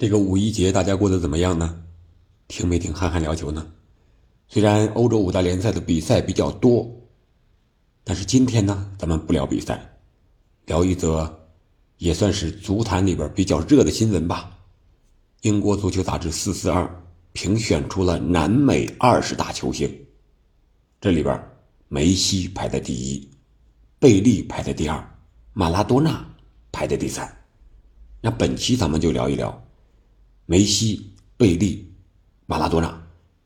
这个五一节大家过得怎么样呢？听没听憨憨聊球呢？虽然欧洲五大联赛的比赛比较多，但是今天呢，咱们不聊比赛，聊一则也算是足坛里边比较热的新闻吧。英国足球杂志四四二评选出了南美二十大球星，这里边梅西排在第一，贝利排在第二，马拉多纳排在第三。那本期咱们就聊一聊。梅西、贝利、马拉多纳，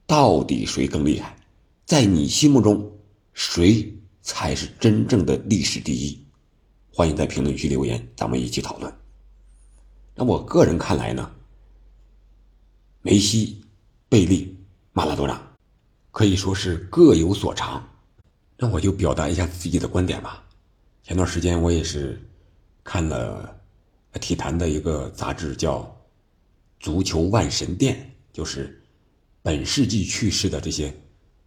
到底谁更厉害？在你心目中，谁才是真正的历史第一？欢迎在评论区留言，咱们一起讨论。那我个人看来呢，梅西、贝利、马拉多纳可以说是各有所长。那我就表达一下自己的观点吧。前段时间我也是看了体坛的一个杂志，叫。足球万神殿就是本世纪去世的这些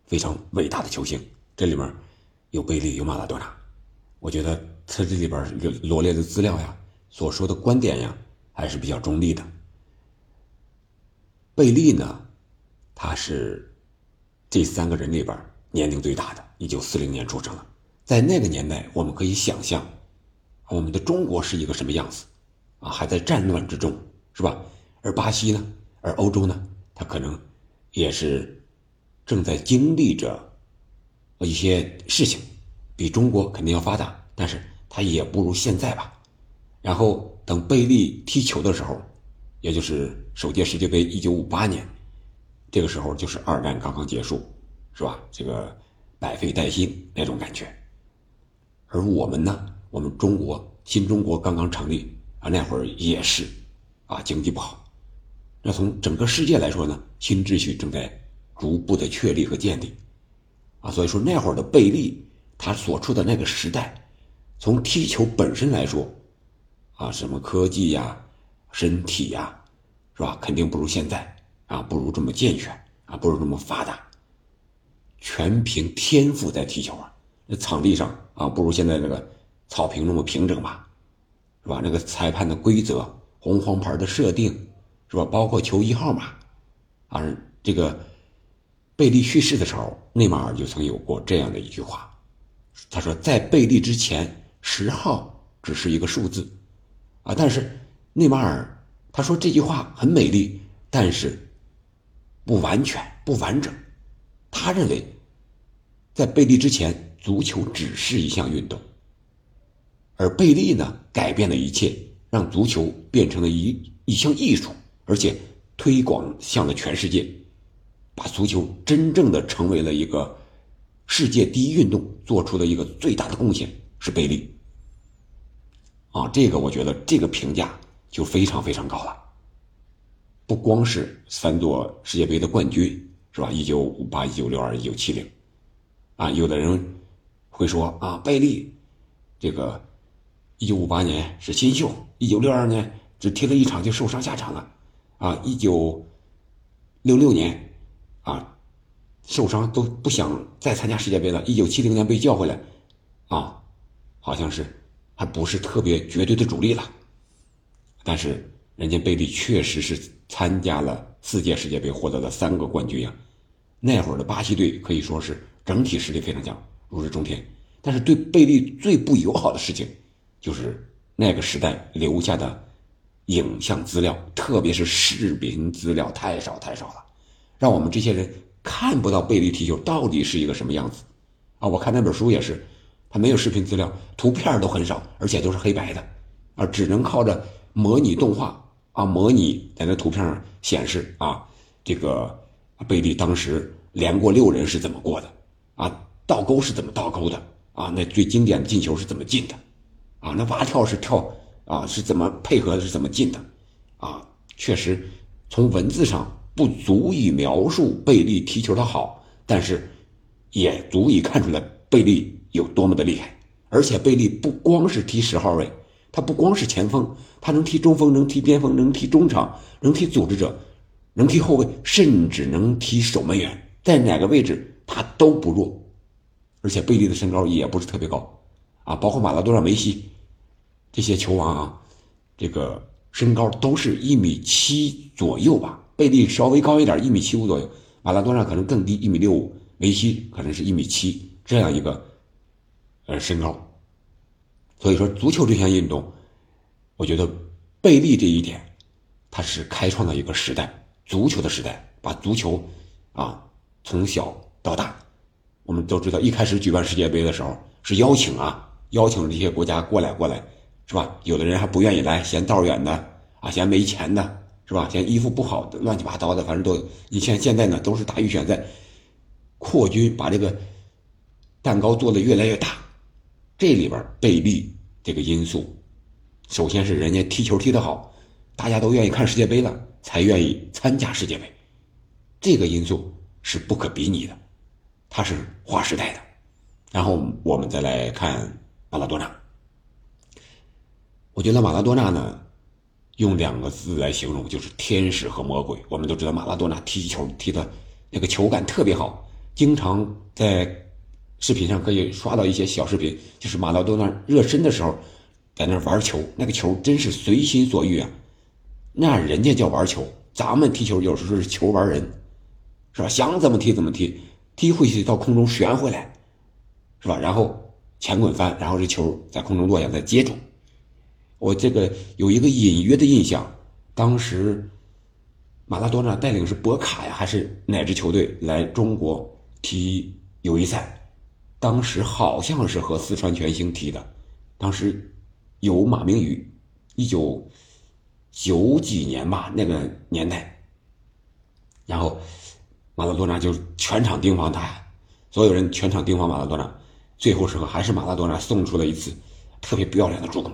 非常伟大的球星，这里面有贝利，有马拉多纳。我觉得他这里边罗列的资料呀，所说的观点呀，还是比较中立的。贝利呢，他是这三个人里边年龄最大的，一九四零年出生的。在那个年代，我们可以想象我们的中国是一个什么样子啊，还在战乱之中，是吧？而巴西呢？而欧洲呢？它可能也是正在经历着一些事情，比中国肯定要发达，但是它也不如现在吧。然后等贝利踢球的时候，也就是首届世界杯一九五八年，这个时候就是二战刚刚结束，是吧？这个百废待兴那种感觉。而我们呢？我们中国新中国刚刚成立啊，那会儿也是啊，经济不好。那从整个世界来说呢，新秩序正在逐步的确立和建立，啊，所以说那会儿的贝利，他所处的那个时代，从踢球本身来说，啊，什么科技呀、身体呀，是吧？肯定不如现在啊，不如这么健全啊，不如这么发达，全凭天赋在踢球啊。那场地上啊，不如现在这个草坪那么平整吧，是吧？那个裁判的规则、红黄牌的设定。是吧？包括球衣号码，啊，这个贝利去世的时候，内马尔就曾有过这样的一句话，他说：“在贝利之前，十号只是一个数字，啊，但是内马尔他说这句话很美丽，但是不完全、不完整。他认为，在贝利之前，足球只是一项运动，而贝利呢，改变了一切，让足球变成了一一项艺术。”而且推广向了全世界，把足球真正的成为了一个世界第一运动，做出了一个最大的贡献是贝利。啊，这个我觉得这个评价就非常非常高了。不光是三座世界杯的冠军，是吧？一九五八、一九六二、一九七零，啊，有的人会说啊，贝利这个一九五八年是新秀，一九六二年只踢了一场就受伤下场了。啊，一九六六年，啊，受伤都不想再参加世界杯了。一九七零年被叫回来，啊，好像是还不是特别绝对的主力了。但是人家贝利确实是参加了四届世界杯，获得了三个冠军呀。那会儿的巴西队可以说是整体实力非常强，如日中天。但是对贝利最不友好的事情，就是那个时代留下的。影像资料，特别是视频资料太少太少了，让我们这些人看不到贝利踢球到底是一个什么样子啊！我看那本书也是，他没有视频资料，图片都很少，而且都是黑白的，啊，只能靠着模拟动画啊，模拟在那图片上显示啊，这个贝利当时连过六人是怎么过的啊，倒钩是怎么倒钩的啊，那最经典的进球是怎么进的啊，那蛙跳是跳。啊，是怎么配合？是怎么进的？啊，确实，从文字上不足以描述贝利踢球的好，但是也足以看出来贝利有多么的厉害。而且贝利不光是踢十号位，他不光是前锋，他能踢中锋，能踢边锋，能踢中场，能踢组织者，能踢后卫，甚至能踢守门员，在哪个位置他都不弱。而且贝利的身高也不是特别高，啊，包括马拉多纳、梅西。这些球王啊，这个身高都是一米七左右吧，贝利稍微高一点，一米七五左右，马拉多纳可能更低，一米六五，梅西可能是一米七这样一个呃身高。所以说，足球这项运动，我觉得贝利这一点，他是开创了一个时代，足球的时代，把足球啊从小到大，我们都知道，一开始举办世界杯的时候是邀请啊，邀请这些国家过来过来。是吧？有的人还不愿意来，嫌道远的啊，嫌没钱的，是吧？嫌衣服不好的，乱七八糟的，反正都。你像现在呢，都是打预选赛，扩军，把这个蛋糕做的越来越大。这里边贝利这个因素，首先是人家踢球踢得好，大家都愿意看世界杯了，才愿意参加世界杯。这个因素是不可比拟的，它是划时代的。然后我们再来看马拉多纳。我觉得马拉多纳呢，用两个字来形容就是天使和魔鬼。我们都知道马拉多纳踢球踢的那个球感特别好，经常在视频上可以刷到一些小视频，就是马拉多纳热身的时候在那玩球，那个球真是随心所欲啊。那人家叫玩球，咱们踢球有时候是球玩人，是吧？想怎么踢怎么踢，踢回去到空中旋回来，是吧？然后前滚翻，然后这球在空中落下再接住。我这个有一个隐约的印象，当时马拉多纳带领是博卡呀，还是哪支球队来中国踢友谊赛？当时好像是和四川全兴踢的，当时有马明宇，一九九几年吧那个年代，然后马拉多纳就全场盯防他，所有人全场盯防马拉多纳，最后时刻还是马拉多纳送出了一次特别不要脸的助攻。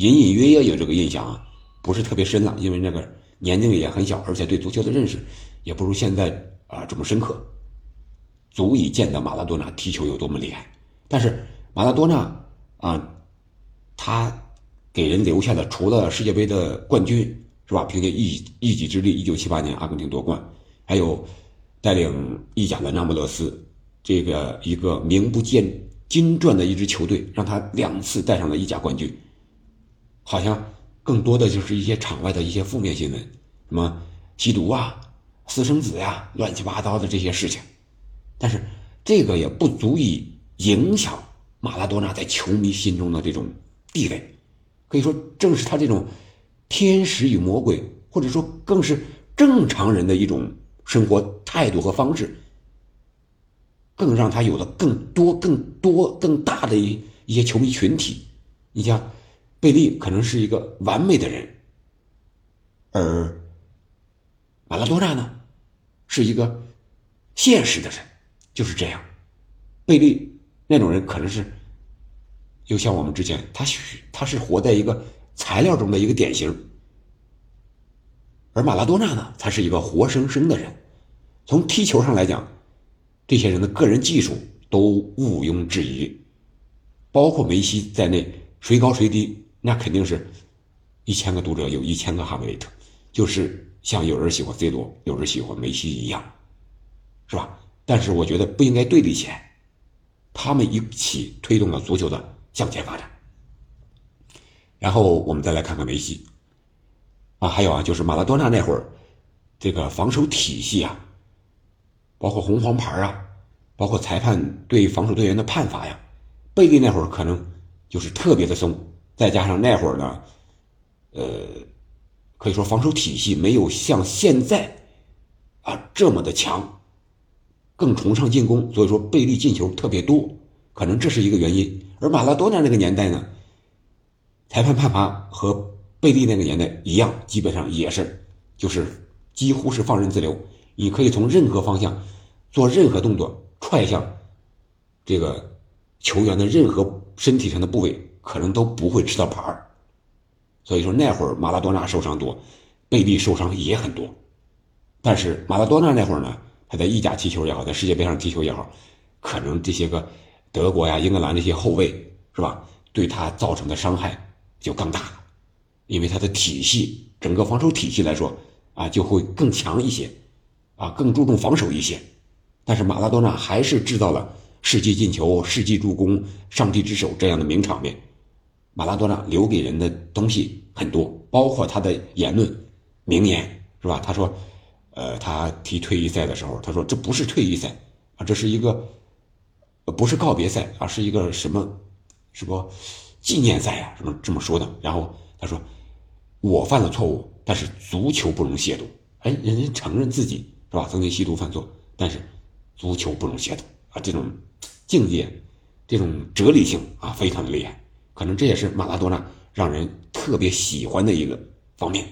隐隐约约有这个印象啊，不是特别深了，因为那个年龄也很小，而且对足球的认识也不如现在啊这么深刻，足以见得马拉多纳踢球有多么厉害。但是马拉多纳啊，他给人留下的除了世界杯的冠军是吧？凭借一一己之力，一九七八年阿根廷夺冠，还有带领意甲的那不勒斯这个一个名不见经传的一支球队，让他两次带上了意甲冠军。好像更多的就是一些场外的一些负面新闻，什么吸毒啊、私生子呀、乱七八糟的这些事情，但是这个也不足以影响马拉多纳在球迷心中的这种地位。可以说，正是他这种天使与魔鬼，或者说更是正常人的一种生活态度和方式，更让他有了更多、更多、更大的一一些球迷群体。你像。贝利可能是一个完美的人，而马拉多纳呢，是一个现实的人，就是这样。贝利那种人可能是，就像我们之前，他他是活在一个材料中的一个典型，而马拉多纳呢，他是一个活生生的人。从踢球上来讲，这些人的个人技术都毋庸置疑，包括梅西在内，谁高谁低。那肯定是，一千个读者有一千个哈维特，就是像有人喜欢 C 罗，有人喜欢梅西一样，是吧？但是我觉得不应该对立起来，他们一起推动了足球的向前发展。然后我们再来看看梅西，啊，还有啊，就是马拉多纳那会儿，这个防守体系啊，包括红黄牌啊，包括裁判对防守队员的判罚呀，贝利那会儿可能就是特别的松。再加上那会儿呢，呃，可以说防守体系没有像现在啊这么的强，更崇尚进攻，所以说贝利进球特别多，可能这是一个原因。而马拉多纳那个年代呢，裁判判罚和贝利那个年代一样，基本上也是就是几乎是放任自流，你可以从任何方向做任何动作，踹向这个球员的任何身体上的部位。可能都不会吃到牌儿，所以说那会儿马拉多纳受伤多，贝利受伤也很多，但是马拉多纳那会儿呢，他在意甲踢球也好，在世界杯上踢球也好，可能这些个德国呀、英格兰这些后卫是吧，对他造成的伤害就更大，因为他的体系整个防守体系来说啊就会更强一些，啊更注重防守一些，但是马拉多纳还是制造了世纪进球、世纪助攻、上帝之手这样的名场面。马拉多纳留给人的东西很多，包括他的言论、名言，是吧？他说，呃，他踢退役赛的时候，他说这不是退役赛啊，这是一个，不是告别赛，而是一个什么，什么纪念赛呀？什么这么说的？然后他说，我犯了错误，但是足球不容亵渎。哎，人家承认自己是吧？曾经吸毒犯错，但是足球不容亵渎啊！这种境界，这种哲理性啊，非常的厉害。可能这也是马拉多纳让人特别喜欢的一个方面。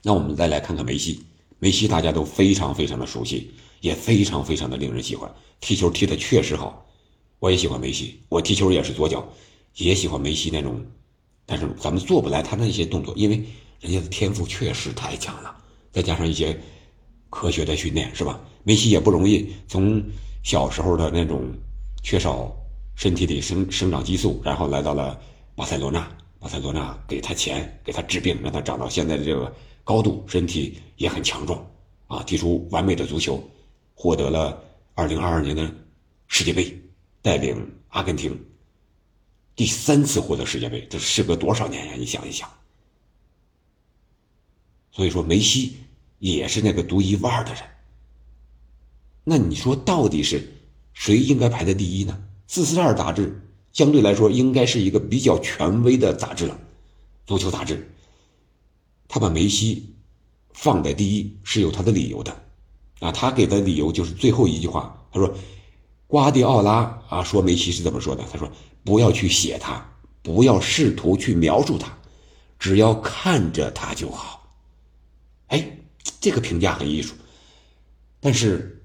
那我们再来看看梅西，梅西大家都非常非常的熟悉，也非常非常的令人喜欢。踢球踢的确实好，我也喜欢梅西。我踢球也是左脚，也喜欢梅西那种，但是咱们做不来他那些动作，因为人家的天赋确实太强了。再加上一些科学的训练，是吧？梅西也不容易，从小时候的那种缺少身体里生生长激素，然后来到了巴塞罗那，巴塞罗那给他钱，给他治病，让他长到现在的这个高度，身体也很强壮，啊，踢出完美的足球，获得了二零二二年的世界杯，带领阿根廷第三次获得世界杯，这时隔多少年呀？你想一想。所以说，梅西。也是那个独一无二的人。那你说，到底是谁应该排在第一呢？四四二杂志相对来说应该是一个比较权威的杂志了，足球杂志。他把梅西放在第一是有他的理由的，啊，他给的理由就是最后一句话，他说：“瓜迪奥拉啊，说梅西是怎么说的？他说不要去写他，不要试图去描述他，只要看着他就好。”哎。这个评价很艺术，但是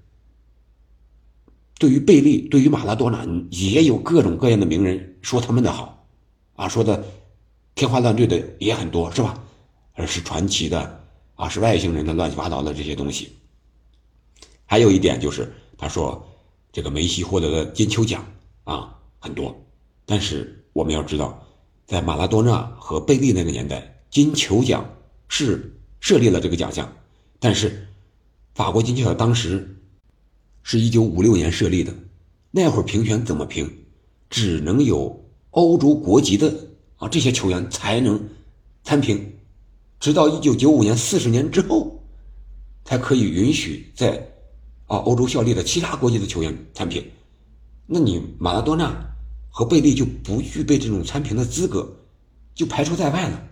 对于贝利、对于马拉多纳，也有各种各样的名人说他们的好，啊，说的天花乱坠的也很多，是吧？而是传奇的啊，是外星人的乱七八糟的这些东西。还有一点就是，他说这个梅西获得的金球奖啊很多，但是我们要知道，在马拉多纳和贝利那个年代，金球奖是设立了这个奖项。但是，法国金球奖当时是一九五六年设立的，那会儿评选怎么评？只能有欧洲国籍的啊这些球员才能参评，直到一九九五年四十年之后，才可以允许在啊欧洲效力的其他国籍的球员参评。那你马拉多纳和贝利就不具备这种参评的资格，就排除在外了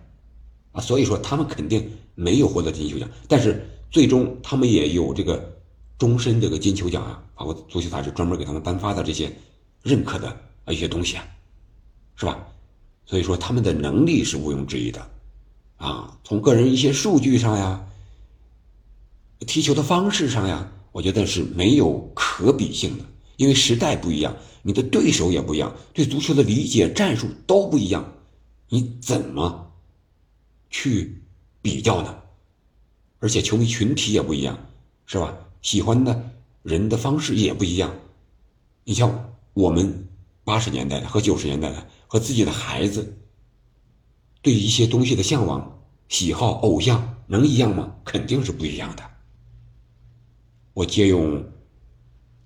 啊。所以说他们肯定没有获得金球奖，但是。最终，他们也有这个终身这个金球奖啊，包括足球杂志专门给他们颁发的这些认可的啊一些东西啊，是吧？所以说他们的能力是毋庸置疑的，啊，从个人一些数据上呀，踢球的方式上呀，我觉得是没有可比性的，因为时代不一样，你的对手也不一样，对足球的理解战术都不一样，你怎么去比较呢？而且球迷群体也不一样，是吧？喜欢的人的方式也不一样。你像我们八十年代的和九十年代的，和自己的孩子对一些东西的向往、喜好、偶像能一样吗？肯定是不一样的。我借用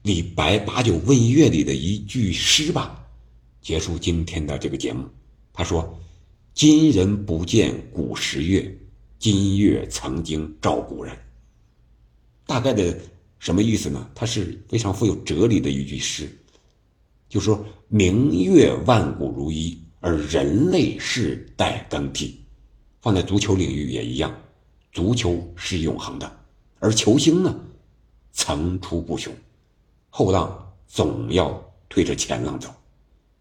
李白《把酒问月》里的一句诗吧，结束今天的这个节目。他说：“今人不见古时月。”今月曾经照古人，大概的什么意思呢？它是非常富有哲理的一句诗，就说明月万古如一，而人类世代更替。放在足球领域也一样，足球是永恒的，而球星呢，层出不穷，后浪总要推着前浪走，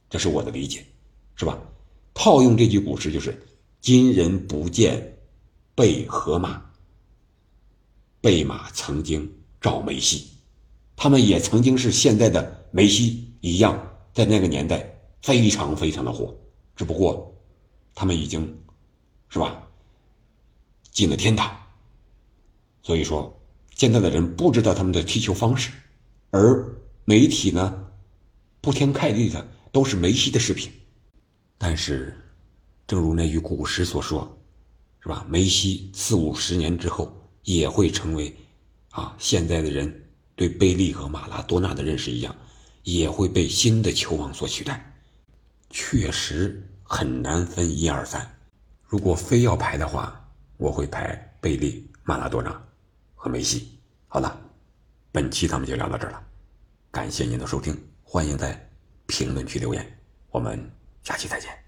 这是我的理解，是吧？套用这句古诗就是“今人不见”。贝和马，贝马曾经找梅西，他们也曾经是现在的梅西一样，在那个年代非常非常的火，只不过他们已经，是吧，进了天堂。所以说，现在的人不知道他们的踢球方式，而媒体呢，铺天盖地的都是梅西的视频。但是，正如那句古诗所说。是吧？梅西四五十年之后也会成为，啊，现在的人对贝利和马拉多纳的认识一样，也会被新的球王所取代。确实，很难分一二三。如果非要排的话，我会排贝利、马拉多纳和梅西。好了，本期咱们就聊到这儿了，感谢您的收听，欢迎在评论区留言，我们下期再见。